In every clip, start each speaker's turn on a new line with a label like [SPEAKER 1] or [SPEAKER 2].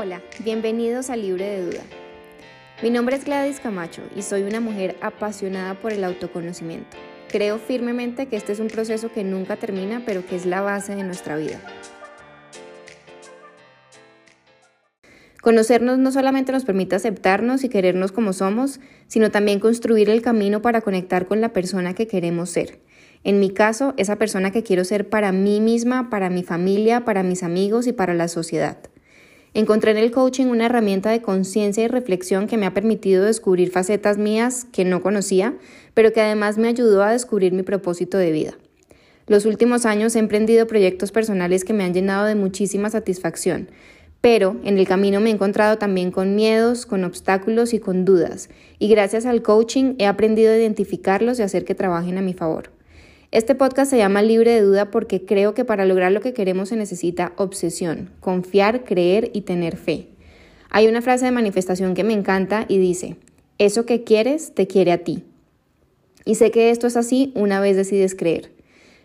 [SPEAKER 1] Hola, bienvenidos a Libre de Duda. Mi nombre es Gladys Camacho y soy una mujer apasionada por el autoconocimiento. Creo firmemente que este es un proceso que nunca termina, pero que es la base de nuestra vida. Conocernos no solamente nos permite aceptarnos y querernos como somos, sino también construir el camino para conectar con la persona que queremos ser. En mi caso, esa persona que quiero ser para mí misma, para mi familia, para mis amigos y para la sociedad. Encontré en el coaching una herramienta de conciencia y reflexión que me ha permitido descubrir facetas mías que no conocía, pero que además me ayudó a descubrir mi propósito de vida. Los últimos años he emprendido proyectos personales que me han llenado de muchísima satisfacción, pero en el camino me he encontrado también con miedos, con obstáculos y con dudas, y gracias al coaching he aprendido a identificarlos y hacer que trabajen a mi favor. Este podcast se llama Libre de Duda porque creo que para lograr lo que queremos se necesita obsesión, confiar, creer y tener fe. Hay una frase de manifestación que me encanta y dice, eso que quieres te quiere a ti. Y sé que esto es así una vez decides creer.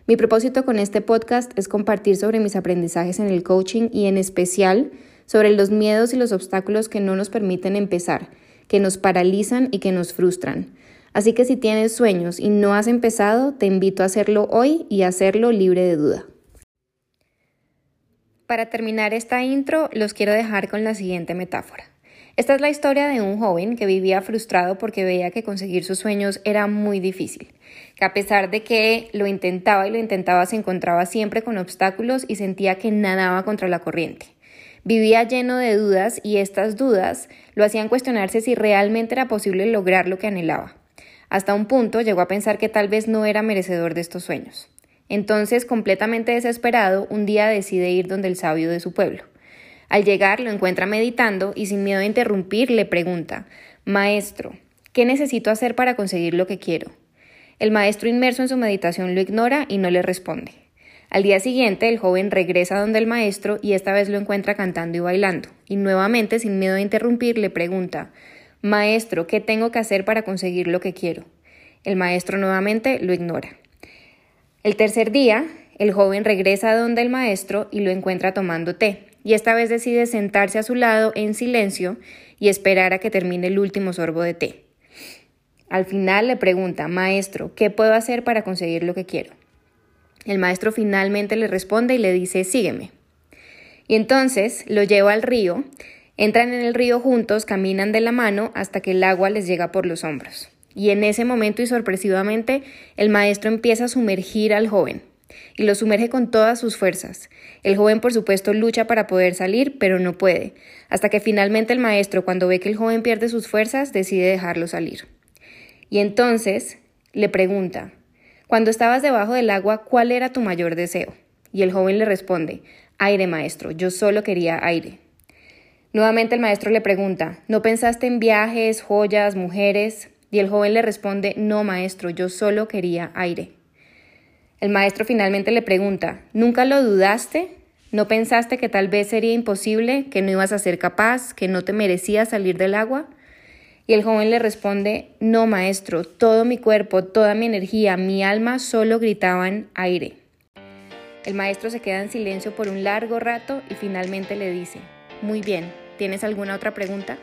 [SPEAKER 1] Mi propósito con este podcast es compartir sobre mis aprendizajes en el coaching y en especial sobre los miedos y los obstáculos que no nos permiten empezar, que nos paralizan y que nos frustran Así que si tienes sueños y no has empezado, te invito a hacerlo hoy y a hacerlo libre de duda. Para terminar esta intro, los quiero dejar con la siguiente metáfora. Esta es la historia de un joven que vivía frustrado porque veía que conseguir sus sueños era muy difícil, que a pesar de que lo intentaba y lo intentaba se encontraba siempre con obstáculos y sentía que nadaba contra la corriente. Vivía lleno de dudas y estas dudas lo hacían cuestionarse si realmente era posible lograr lo que anhelaba. Hasta un punto llegó a pensar que tal vez no era merecedor de estos sueños. Entonces, completamente desesperado, un día decide ir donde el sabio de su pueblo. Al llegar lo encuentra meditando y sin miedo a interrumpir le pregunta Maestro, ¿qué necesito hacer para conseguir lo que quiero? El maestro inmerso en su meditación lo ignora y no le responde. Al día siguiente el joven regresa donde el maestro y esta vez lo encuentra cantando y bailando, y nuevamente sin miedo a interrumpir le pregunta Maestro, ¿qué tengo que hacer para conseguir lo que quiero? El maestro nuevamente lo ignora. El tercer día, el joven regresa a donde el maestro y lo encuentra tomando té, y esta vez decide sentarse a su lado en silencio y esperar a que termine el último sorbo de té. Al final le pregunta, Maestro, ¿qué puedo hacer para conseguir lo que quiero? El maestro finalmente le responde y le dice, Sígueme. Y entonces lo lleva al río Entran en el río juntos, caminan de la mano hasta que el agua les llega por los hombros. Y en ese momento y sorpresivamente, el maestro empieza a sumergir al joven y lo sumerge con todas sus fuerzas. El joven, por supuesto, lucha para poder salir, pero no puede, hasta que finalmente el maestro, cuando ve que el joven pierde sus fuerzas, decide dejarlo salir. Y entonces le pregunta, cuando estabas debajo del agua, ¿cuál era tu mayor deseo? Y el joven le responde, aire, maestro, yo solo quería aire. Nuevamente el maestro le pregunta, ¿no pensaste en viajes, joyas, mujeres? Y el joven le responde, no, maestro, yo solo quería aire. El maestro finalmente le pregunta, ¿nunca lo dudaste? ¿No pensaste que tal vez sería imposible, que no ibas a ser capaz, que no te merecías salir del agua? Y el joven le responde, no, maestro, todo mi cuerpo, toda mi energía, mi alma solo gritaban aire. El maestro se queda en silencio por un largo rato y finalmente le dice, muy bien, ¿Tienes alguna otra pregunta?